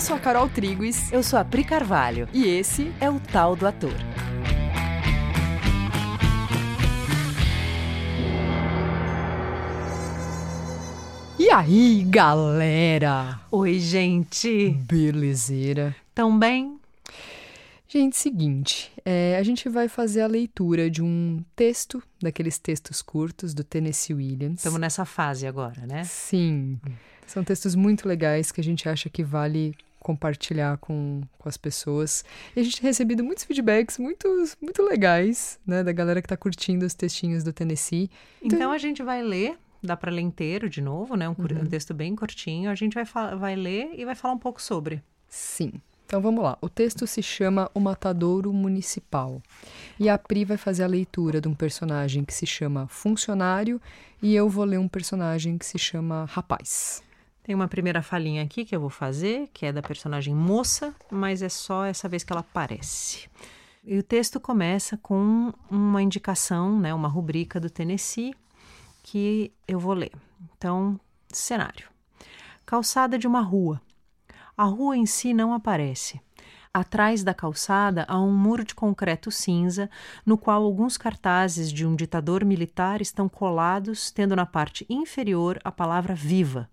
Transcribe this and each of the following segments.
Eu sou a Carol Triguis. Eu sou a Pri Carvalho. E esse é o Tal do Ator. E aí, galera? Oi, gente. Belezeira. Tão bem? Gente, seguinte, é, a gente vai fazer a leitura de um texto, daqueles textos curtos do Tennessee Williams. Estamos nessa fase agora, né? Sim. São textos muito legais que a gente acha que vale compartilhar com, com as pessoas. E a gente tem recebido muitos feedbacks muito, muito legais, né, da galera que está curtindo os textinhos do Tennessee. Então, então a gente vai ler dá para ler inteiro de novo, né? Um, uhum. um, texto bem curtinho. A gente vai, vai ler e vai falar um pouco sobre. Sim. Então vamos lá. O texto se chama O Matadouro Municipal. E a Pri vai fazer a leitura de um personagem que se chama Funcionário e eu vou ler um personagem que se chama Rapaz. Tem uma primeira falinha aqui que eu vou fazer, que é da personagem moça, mas é só essa vez que ela aparece. E o texto começa com uma indicação, né, uma rubrica do Tennessee, que eu vou ler. Então, cenário: calçada de uma rua. A rua em si não aparece. Atrás da calçada há um muro de concreto cinza, no qual alguns cartazes de um ditador militar estão colados, tendo na parte inferior a palavra viva.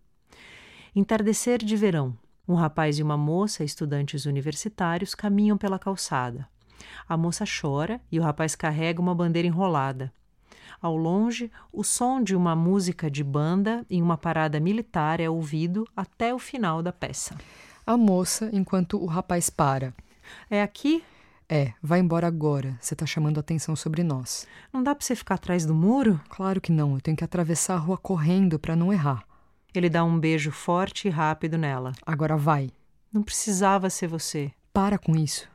Entardecer de verão. Um rapaz e uma moça, estudantes universitários, caminham pela calçada. A moça chora e o rapaz carrega uma bandeira enrolada. Ao longe, o som de uma música de banda em uma parada militar é ouvido até o final da peça a moça enquanto o rapaz para. É aqui? É, vai embora agora. Você tá chamando atenção sobre nós. Não dá para você ficar atrás do muro? Claro que não. Eu tenho que atravessar a rua correndo para não errar. Ele dá um beijo forte e rápido nela. Agora vai. Não precisava ser você. Para com isso.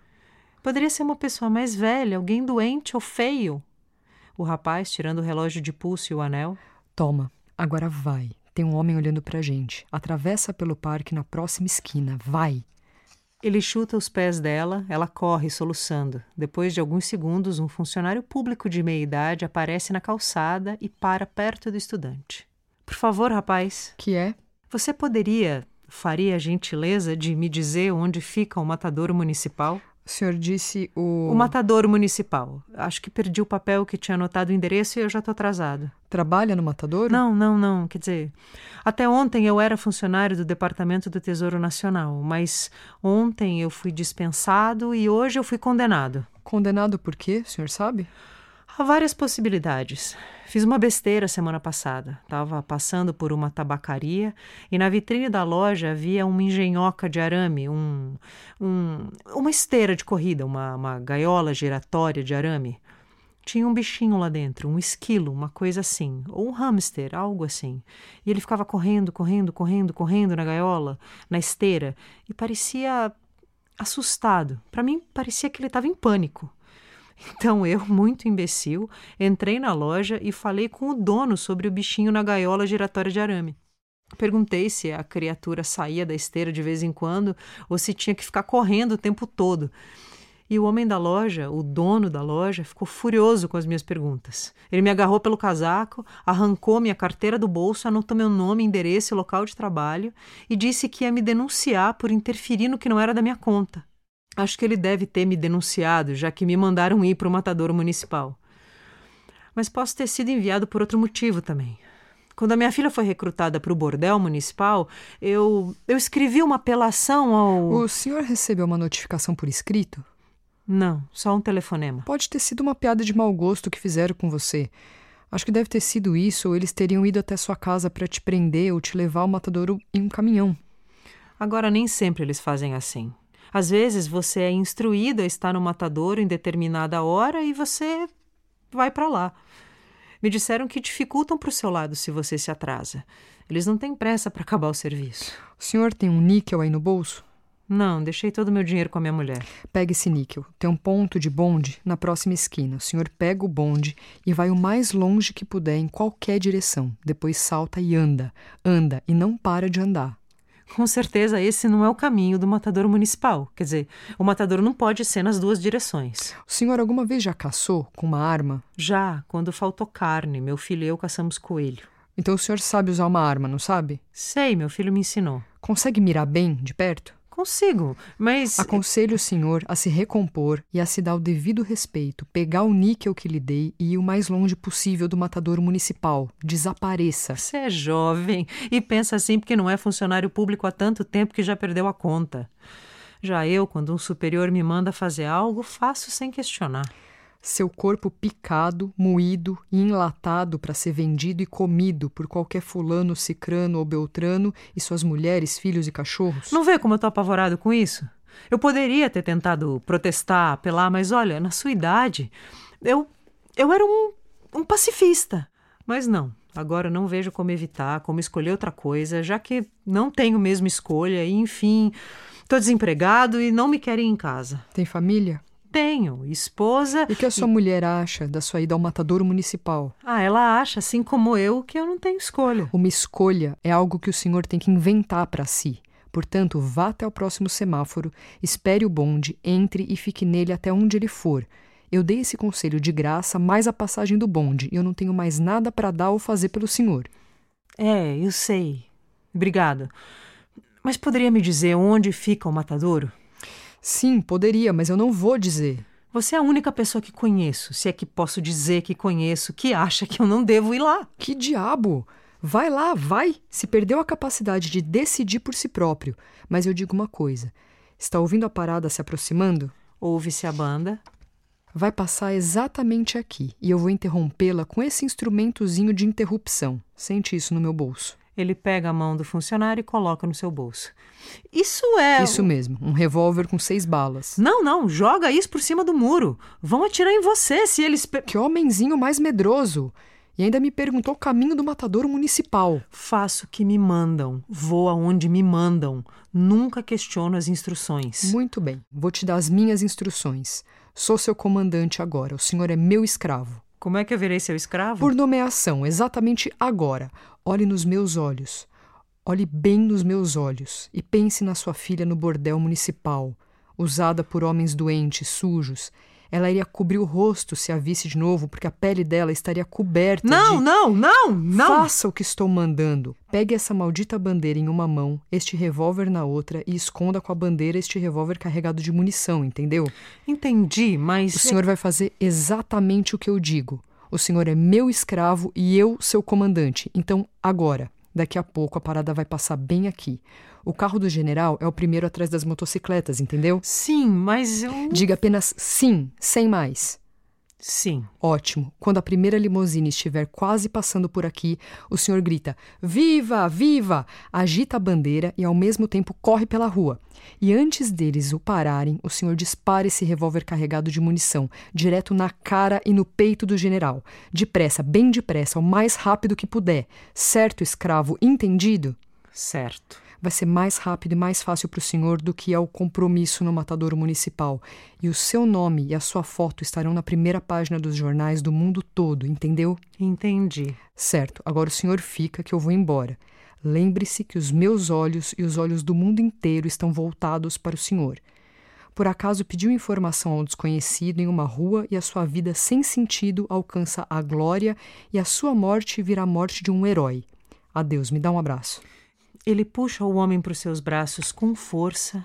Poderia ser uma pessoa mais velha, alguém doente ou feio. O rapaz, tirando o relógio de pulso e o anel. Toma, agora vai. Tem um homem olhando pra gente. Atravessa pelo parque na próxima esquina. Vai! Ele chuta os pés dela, ela corre soluçando. Depois de alguns segundos, um funcionário público de meia idade aparece na calçada e para perto do estudante. Por favor, rapaz. Que é? Você poderia, faria a gentileza de me dizer onde fica o matadouro municipal? O senhor disse o. O matador municipal. Acho que perdi o papel que tinha anotado o endereço e eu já estou atrasado. Trabalha no matador? Não, não, não. Quer dizer, até ontem eu era funcionário do Departamento do Tesouro Nacional, mas ontem eu fui dispensado e hoje eu fui condenado. Condenado por quê, o senhor sabe? Há várias possibilidades. Fiz uma besteira semana passada. Estava passando por uma tabacaria e na vitrine da loja havia uma engenhoca de arame, um, um, uma esteira de corrida, uma, uma gaiola giratória de arame. Tinha um bichinho lá dentro, um esquilo, uma coisa assim, ou um hamster, algo assim. E ele ficava correndo, correndo, correndo, correndo na gaiola, na esteira, e parecia assustado. Para mim, parecia que ele estava em pânico. Então eu, muito imbecil, entrei na loja e falei com o dono sobre o bichinho na gaiola giratória de arame. Perguntei se a criatura saía da esteira de vez em quando ou se tinha que ficar correndo o tempo todo. E o homem da loja, o dono da loja, ficou furioso com as minhas perguntas. Ele me agarrou pelo casaco, arrancou minha carteira do bolso, anotou meu nome, endereço e local de trabalho e disse que ia me denunciar por interferir no que não era da minha conta. Acho que ele deve ter me denunciado, já que me mandaram ir para o matadouro municipal. Mas posso ter sido enviado por outro motivo também. Quando a minha filha foi recrutada para o bordel municipal, eu, eu escrevi uma apelação ao. O senhor recebeu uma notificação por escrito? Não, só um telefonema. Pode ter sido uma piada de mau gosto que fizeram com você. Acho que deve ter sido isso, ou eles teriam ido até sua casa para te prender ou te levar ao matadouro em um caminhão. Agora, nem sempre eles fazem assim. Às vezes você é instruído a estar no matadouro em determinada hora e você vai para lá. Me disseram que dificultam para o seu lado se você se atrasa. Eles não têm pressa para acabar o serviço. O senhor tem um níquel aí no bolso? Não, deixei todo o meu dinheiro com a minha mulher. Pegue esse níquel. Tem um ponto de bonde na próxima esquina. O senhor pega o bonde e vai o mais longe que puder em qualquer direção. Depois salta e anda. Anda e não para de andar. Com certeza esse não é o caminho do matador municipal. Quer dizer, o matador não pode ser nas duas direções. O senhor alguma vez já caçou com uma arma? Já, quando faltou carne. Meu filho e eu caçamos coelho. Então o senhor sabe usar uma arma, não sabe? Sei, meu filho me ensinou. Consegue mirar bem, de perto? Consigo, mas. Aconselho o senhor a se recompor e a se dar o devido respeito, pegar o níquel que lhe dei e ir o mais longe possível do matadouro municipal. Desapareça. Você é jovem e pensa assim porque não é funcionário público há tanto tempo que já perdeu a conta. Já eu, quando um superior me manda fazer algo, faço sem questionar seu corpo picado, moído e enlatado para ser vendido e comido por qualquer fulano, cicrano ou beltrano e suas mulheres, filhos e cachorros? Não vê como eu tô apavorado com isso? Eu poderia ter tentado protestar, apelar, mas olha, na sua idade, eu, eu era um, um pacifista. Mas não, agora não vejo como evitar, como escolher outra coisa, já que não tenho mesmo escolha e, enfim, tô desempregado e não me querem em casa. Tem família? Tenho, esposa. E o que a sua e... mulher acha da sua ida ao matadouro municipal? Ah, ela acha, assim como eu, que eu não tenho escolha. Uma escolha é algo que o senhor tem que inventar para si. Portanto, vá até o próximo semáforo, espere o bonde, entre e fique nele até onde ele for. Eu dei esse conselho de graça mais a passagem do bonde e eu não tenho mais nada para dar ou fazer pelo senhor. É, eu sei. Obrigada. Mas poderia me dizer onde fica o matadouro? Sim, poderia, mas eu não vou dizer. Você é a única pessoa que conheço, se é que posso dizer que conheço, que acha que eu não devo ir lá. Que diabo! Vai lá, vai! Se perdeu a capacidade de decidir por si próprio. Mas eu digo uma coisa: está ouvindo a parada se aproximando? Ouve-se a banda. Vai passar exatamente aqui e eu vou interrompê-la com esse instrumentozinho de interrupção. Sente isso no meu bolso. Ele pega a mão do funcionário e coloca no seu bolso. Isso é. Isso mesmo, um revólver com seis balas. Não, não, joga isso por cima do muro. Vão atirar em você se eles. Que homenzinho mais medroso! E ainda me perguntou o caminho do matadouro municipal. Faço o que me mandam, vou aonde me mandam. Nunca questiono as instruções. Muito bem, vou te dar as minhas instruções. Sou seu comandante agora, o senhor é meu escravo. Como é que eu virei seu escravo? Por nomeação, exatamente agora. Olhe nos meus olhos. Olhe bem nos meus olhos e pense na sua filha no bordel municipal, usada por homens doentes, sujos. Ela iria cobrir o rosto se a visse de novo, porque a pele dela estaria coberta não, de... Não, não, não! Faça o que estou mandando. Pegue essa maldita bandeira em uma mão, este revólver na outra e esconda com a bandeira este revólver carregado de munição, entendeu? Entendi, mas... O senhor vai fazer exatamente o que eu digo. O senhor é meu escravo e eu seu comandante. Então, agora, daqui a pouco a parada vai passar bem aqui. O carro do general é o primeiro atrás das motocicletas, entendeu? Sim, mas eu. Diga apenas sim, sem mais. Sim. Ótimo. Quando a primeira limusine estiver quase passando por aqui, o senhor grita: Viva! Viva! Agita a bandeira e ao mesmo tempo corre pela rua. E antes deles o pararem, o senhor dispara esse revólver carregado de munição, direto na cara e no peito do general. Depressa, bem depressa, o mais rápido que puder. Certo, escravo? Entendido? Certo vai ser mais rápido e mais fácil para o senhor do que é o compromisso no matadouro municipal. E o seu nome e a sua foto estarão na primeira página dos jornais do mundo todo, entendeu? Entendi. Certo, agora o senhor fica que eu vou embora. Lembre-se que os meus olhos e os olhos do mundo inteiro estão voltados para o senhor. Por acaso pediu informação ao desconhecido em uma rua e a sua vida sem sentido alcança a glória e a sua morte vira a morte de um herói. Adeus, me dá um abraço. Ele puxa o homem para os seus braços com força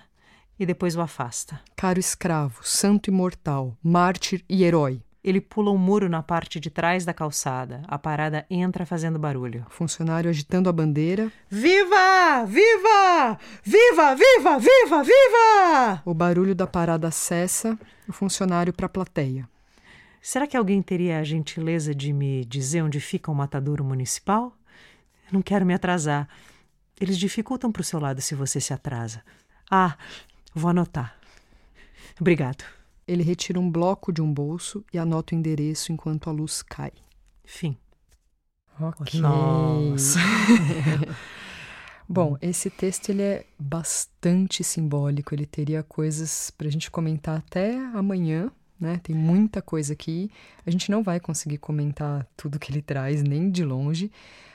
e depois o afasta. Caro escravo, santo imortal, mártir e herói. Ele pula um muro na parte de trás da calçada. A parada entra fazendo barulho. Funcionário agitando a bandeira. Viva! Viva! Viva! Viva! Viva! Viva! O barulho da parada cessa. O funcionário para a plateia. Será que alguém teria a gentileza de me dizer onde fica o matadouro municipal? Não quero me atrasar. Eles dificultam para o seu lado se você se atrasa. Ah, vou anotar. Obrigado. Ele retira um bloco de um bolso e anota o endereço enquanto a luz cai. Fim. Ok. Nossa. Bom, esse texto ele é bastante simbólico. Ele teria coisas para a gente comentar até amanhã, né? Tem muita coisa aqui. A gente não vai conseguir comentar tudo que ele traz, nem de longe.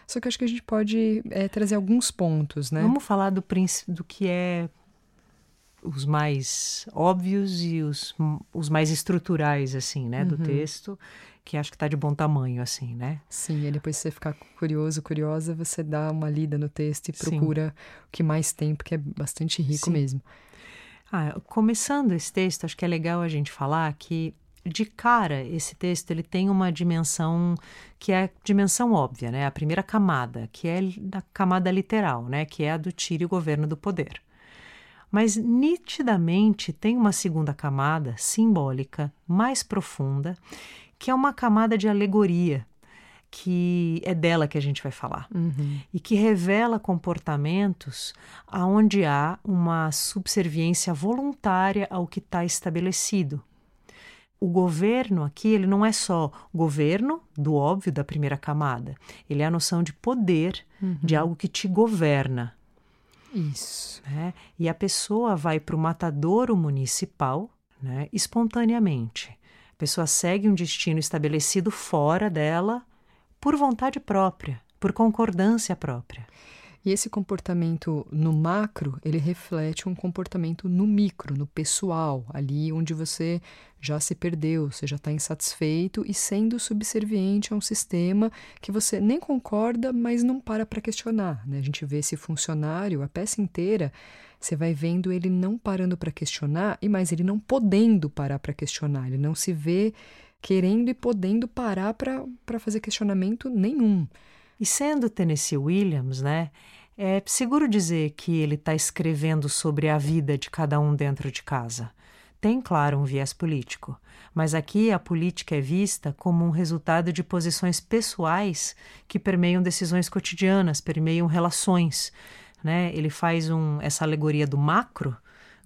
Só que acho que a gente pode é, trazer alguns pontos, né? Vamos falar do, do que é os mais óbvios e os, os mais estruturais, assim, né, do uhum. texto, que acho que está de bom tamanho, assim, né? Sim, e depois você ficar curioso, curiosa, você dá uma lida no texto e procura Sim. o que mais tem, porque é bastante rico Sim. mesmo. Ah, começando esse texto, acho que é legal a gente falar que de cara esse texto ele tem uma dimensão que é a dimensão óbvia, né? A primeira camada, que é a camada literal, né? Que é a do tiro e governo do poder. Mas nitidamente tem uma segunda camada simbólica, mais profunda, que é uma camada de alegoria, que é dela que a gente vai falar uhum. e que revela comportamentos aonde há uma subserviência voluntária ao que está estabelecido. O governo aqui ele não é só governo do óbvio da primeira camada, ele é a noção de poder uhum. de algo que te governa. Isso. Né? E a pessoa vai para o matadouro municipal né, espontaneamente. A pessoa segue um destino estabelecido fora dela por vontade própria, por concordância própria. E esse comportamento no macro, ele reflete um comportamento no micro, no pessoal, ali onde você já se perdeu, você já está insatisfeito e sendo subserviente a um sistema que você nem concorda, mas não para para questionar. Né? A gente vê esse funcionário, a peça inteira, você vai vendo ele não parando para questionar e mais ele não podendo parar para questionar, ele não se vê querendo e podendo parar para fazer questionamento nenhum. E sendo Tennessee Williams, né, é seguro dizer que ele está escrevendo sobre a vida de cada um dentro de casa. Tem, claro, um viés político, mas aqui a política é vista como um resultado de posições pessoais que permeiam decisões cotidianas, permeiam relações. Né? Ele faz um, essa alegoria do macro,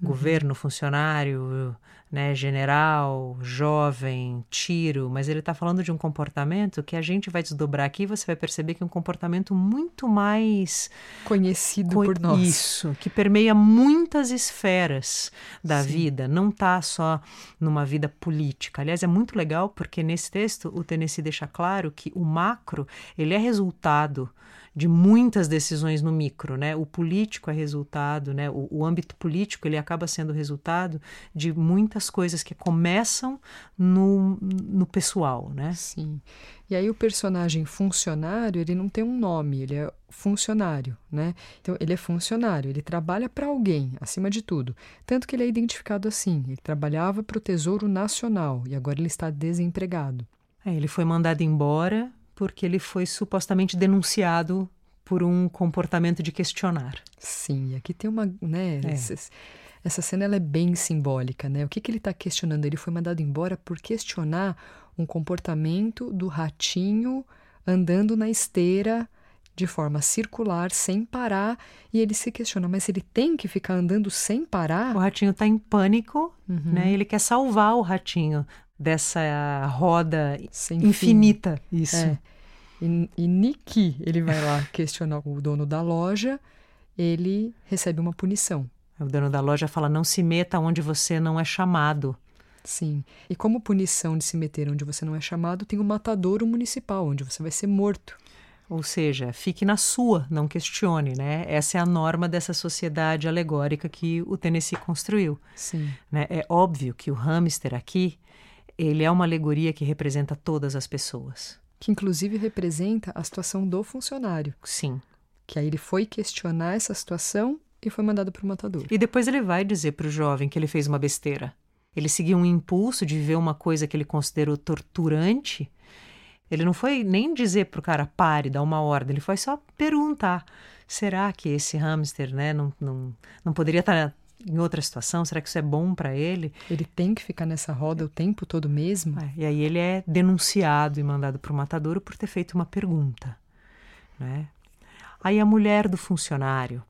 uhum. governo, funcionário, né, general, jovem, tiro, mas ele está falando de um comportamento que a gente vai desdobrar aqui e você vai perceber que é um comportamento muito mais conhecido co por nós. Isso, que permeia muitas esferas da Sim. vida, não está só numa vida política. Aliás, é muito legal porque nesse texto o Tennessee deixa claro que o macro ele é resultado de muitas decisões no micro, né? O político é resultado, né? O, o, âmbito político ele acaba sendo resultado de muitas coisas que começam no, no pessoal, né? Sim. E aí o personagem funcionário ele não tem um nome, ele é funcionário, né? Então ele é funcionário, ele trabalha para alguém, acima de tudo. Tanto que ele é identificado assim. Ele trabalhava para o Tesouro Nacional e agora ele está desempregado. É, ele foi mandado embora porque ele foi supostamente denunciado por um comportamento de questionar. Sim, aqui tem uma, né, é. essa, essa, cena ela é bem simbólica, né? O que, que ele está questionando? Ele foi mandado embora por questionar um comportamento do ratinho andando na esteira de forma circular, sem parar, e ele se questiona, mas ele tem que ficar andando sem parar? O ratinho está em pânico, uhum. né? Ele quer salvar o ratinho dessa roda Sem infinita. Fim. Isso. É. E, e Nick, ele vai lá questionar o dono da loja, ele recebe uma punição. O dono da loja fala: não se meta onde você não é chamado. Sim. E como punição de se meter onde você não é chamado, tem o matadouro municipal, onde você vai ser morto. Ou seja, fique na sua, não questione, né? Essa é a norma dessa sociedade alegórica que o Tennessee construiu. Sim. Né? É óbvio que o hamster aqui ele é uma alegoria que representa todas as pessoas. Que inclusive representa a situação do funcionário. Sim. Que aí ele foi questionar essa situação e foi mandado para o matador. E depois ele vai dizer para o jovem que ele fez uma besteira. Ele seguiu um impulso de ver uma coisa que ele considerou torturante. Ele não foi nem dizer para o cara pare, dar uma ordem, ele foi só perguntar: será que esse hamster né, não, não, não poderia estar tá em outra situação? Será que isso é bom para ele? Ele tem que ficar nessa roda o tempo todo mesmo? É, e aí ele é denunciado e mandado para o matadouro por ter feito uma pergunta. Né? Aí a mulher do funcionário,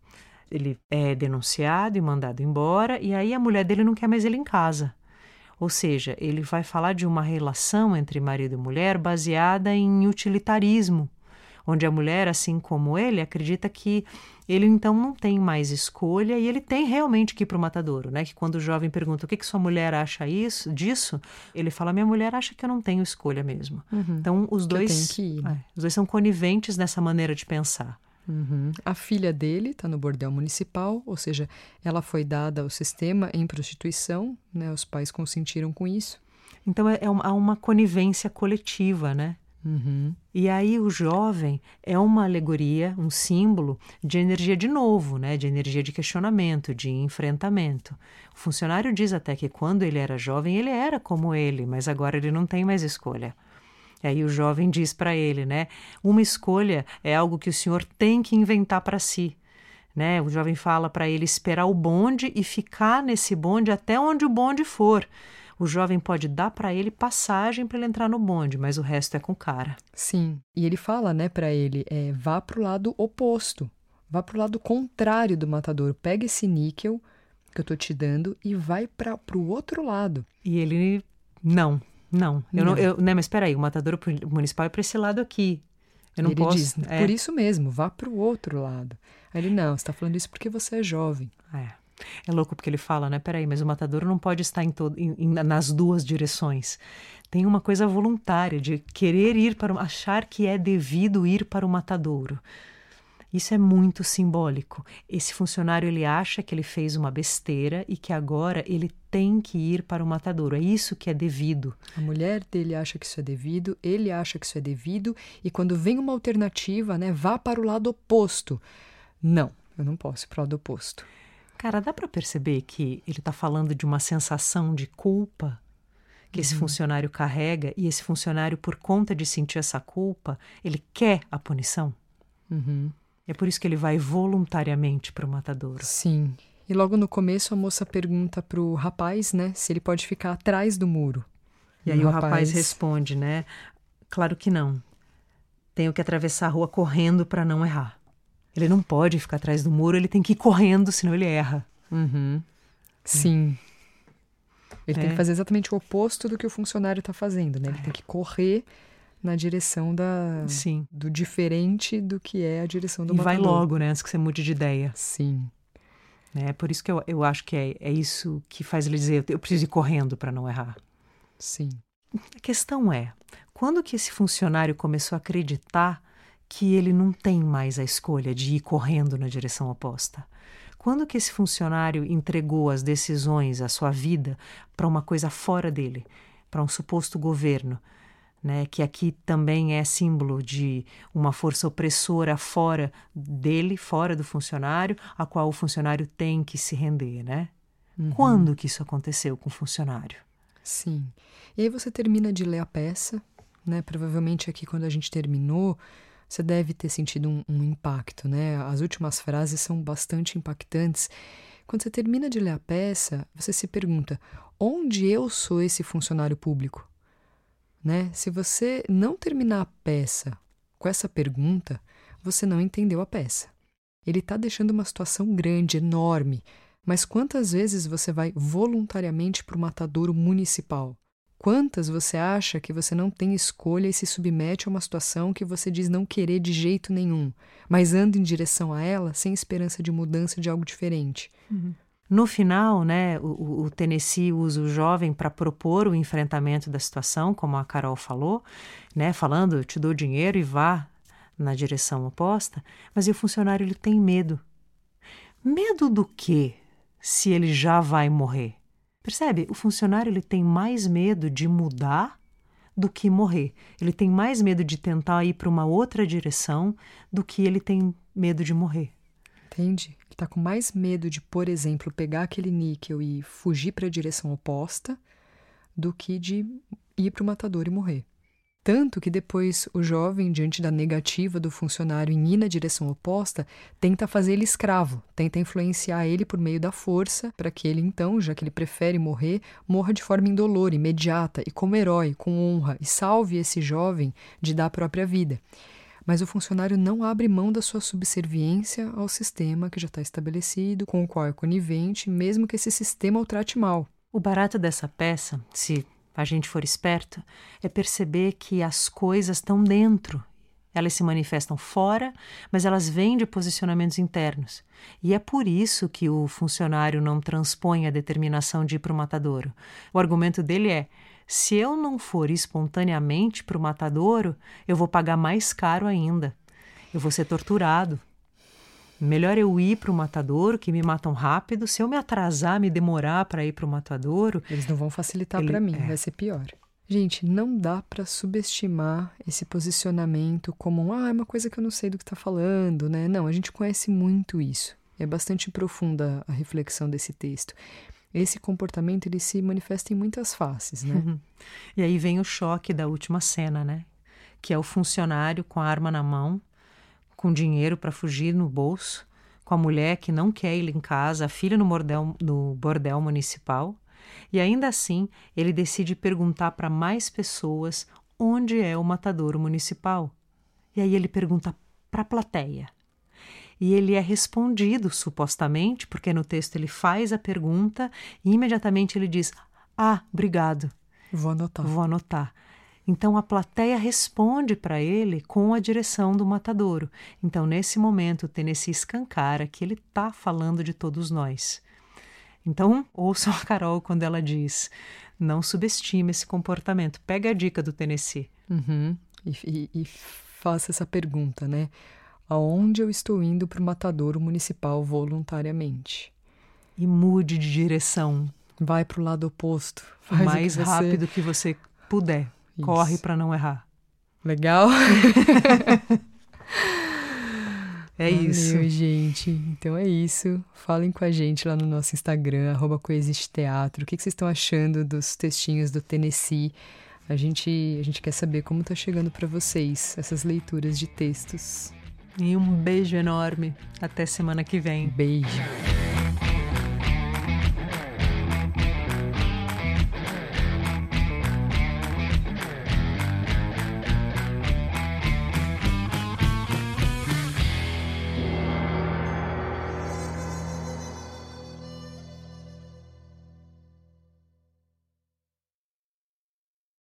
ele é denunciado e mandado embora, e aí a mulher dele não quer mais ele em casa. Ou seja, ele vai falar de uma relação entre marido e mulher baseada em utilitarismo, onde a mulher, assim como ele, acredita que ele então não tem mais escolha e ele tem realmente que ir para o matadouro, né? Que quando o jovem pergunta o que, que sua mulher acha isso, disso, ele fala: minha mulher acha que eu não tenho escolha mesmo. Uhum. Então os dois, ir, né? é, os dois são coniventes nessa maneira de pensar. Uhum. A filha dele está no bordel municipal, ou seja, ela foi dada ao sistema em prostituição, né? Os pais consentiram com isso. Então é, é uma, uma conivência coletiva, né? Uhum. E aí o jovem é uma alegoria, um símbolo de energia de novo, né? de energia de questionamento, de enfrentamento. O funcionário diz até que quando ele era jovem, ele era como ele, mas agora ele não tem mais escolha. E aí o jovem diz para ele, né? Uma escolha é algo que o senhor tem que inventar para si. Né? O jovem fala para ele esperar o bonde e ficar nesse bonde até onde o bonde for o jovem pode dar para ele passagem para ele entrar no bonde, mas o resto é com o cara. Sim. E ele fala, né, para ele, é, vá pro lado oposto. Vá pro lado contrário do matador. Pega esse níquel que eu tô te dando e vai para pro outro lado. E ele não, não. Eu não, não eu, né, mas espera aí, o matador municipal é para esse lado aqui. Eu não ele posso. Diz, é. Por isso mesmo, vá para o outro lado. Aí ele, não, você está falando isso porque você é jovem. É. É louco porque ele fala, né? Peraí, mas o matador não pode estar em todo, em, em, nas duas direções. Tem uma coisa voluntária de querer ir para, achar que é devido ir para o matadouro. Isso é muito simbólico. Esse funcionário ele acha que ele fez uma besteira e que agora ele tem que ir para o matadouro. É isso que é devido. A mulher dele acha que isso é devido, ele acha que isso é devido e quando vem uma alternativa, né, vá para o lado oposto. Não, eu não posso ir para o lado oposto. Cara, dá para perceber que ele está falando de uma sensação de culpa que uhum. esse funcionário carrega e esse funcionário, por conta de sentir essa culpa, ele quer a punição. Uhum. É por isso que ele vai voluntariamente para o matadouro. Sim. E logo no começo a moça pergunta para o rapaz, né, se ele pode ficar atrás do muro. E, e aí o rapaz... rapaz responde, né? Claro que não. Tenho que atravessar a rua correndo para não errar. Ele não pode ficar atrás do muro, ele tem que ir correndo, senão ele erra. Uhum. Sim. Ele é. tem que fazer exatamente o oposto do que o funcionário está fazendo, né? Ele é. tem que correr na direção da Sim. do diferente do que é a direção do E matador. vai logo, né? Antes que você mude de ideia. Sim. É por isso que eu, eu acho que é, é isso que faz ele dizer, eu preciso ir correndo para não errar. Sim. A questão é, quando que esse funcionário começou a acreditar que ele não tem mais a escolha de ir correndo na direção oposta. Quando que esse funcionário entregou as decisões, a sua vida, para uma coisa fora dele, para um suposto governo, né, que aqui também é símbolo de uma força opressora fora dele, fora do funcionário, a qual o funcionário tem que se render, né? Uhum. Quando que isso aconteceu com o funcionário? Sim. E aí você termina de ler a peça, né? Provavelmente aqui quando a gente terminou, você deve ter sentido um, um impacto, né? As últimas frases são bastante impactantes. Quando você termina de ler a peça, você se pergunta: onde eu sou esse funcionário público? Né? Se você não terminar a peça com essa pergunta, você não entendeu a peça. Ele está deixando uma situação grande, enorme, mas quantas vezes você vai voluntariamente para o matadouro municipal? Quantas você acha que você não tem escolha e se submete a uma situação que você diz não querer de jeito nenhum, mas anda em direção a ela sem esperança de mudança de algo diferente? Uhum. No final, né, o, o Tennessee usa o jovem para propor o enfrentamento da situação, como a Carol falou, né, falando, te dou dinheiro e vá na direção oposta, mas o funcionário ele tem medo. Medo do quê? Se ele já vai morrer? Percebe? O funcionário ele tem mais medo de mudar do que morrer. Ele tem mais medo de tentar ir para uma outra direção do que ele tem medo de morrer. Entende? Ele está com mais medo de, por exemplo, pegar aquele níquel e fugir para a direção oposta do que de ir para o matador e morrer. Tanto que depois o jovem, diante da negativa do funcionário em ir na direção oposta, tenta fazer ele escravo, tenta influenciar ele por meio da força, para que ele então, já que ele prefere morrer, morra de forma indolor, imediata e como herói, com honra, e salve esse jovem de dar a própria vida. Mas o funcionário não abre mão da sua subserviência ao sistema que já está estabelecido, com o qual é conivente, mesmo que esse sistema o trate mal. O barato dessa peça, se a gente for esperto, é perceber que as coisas estão dentro. Elas se manifestam fora, mas elas vêm de posicionamentos internos. E é por isso que o funcionário não transpõe a determinação de ir para o matadouro. O argumento dele é: se eu não for espontaneamente para o matadouro, eu vou pagar mais caro ainda. Eu vou ser torturado. Melhor eu ir para o matadouro, que me matam rápido. Se eu me atrasar, me demorar para ir para o matadouro. Eles não vão facilitar para mim, é. vai ser pior. Gente, não dá para subestimar esse posicionamento como ah, é uma coisa que eu não sei do que está falando, né? Não, a gente conhece muito isso. É bastante profunda a reflexão desse texto. Esse comportamento ele se manifesta em muitas faces, né? Uhum. E aí vem o choque da última cena, né? Que é o funcionário com a arma na mão, com dinheiro para fugir no bolso, com a mulher que não quer ir em casa, a filha no bordel, no bordel municipal e ainda assim, ele decide perguntar para mais pessoas onde é o matadouro municipal. E aí ele pergunta para a plateia. E ele é respondido, supostamente, porque no texto ele faz a pergunta e imediatamente ele diz: Ah, obrigado. Vou anotar. Vou anotar. Então a plateia responde para ele com a direção do matadouro. Então, nesse momento, o Tennessee escancara que ele está falando de todos nós. Então, ouçam a Carol quando ela diz: não subestime esse comportamento. Pega a dica do Tennessee. Uhum. E, e, e faça essa pergunta, né? Aonde eu estou indo para o matadouro municipal voluntariamente? E mude de direção. Vai para o lado oposto. Faz mais que você... rápido que você puder. Isso. Corre para não errar. Legal? É Valeu, isso. gente. Então é isso. Falem com a gente lá no nosso Instagram, arroba Coexiste Teatro. O que, que vocês estão achando dos textinhos do Tennessee? A gente, a gente quer saber como está chegando para vocês essas leituras de textos. E um beijo enorme. Até semana que vem. Beijo.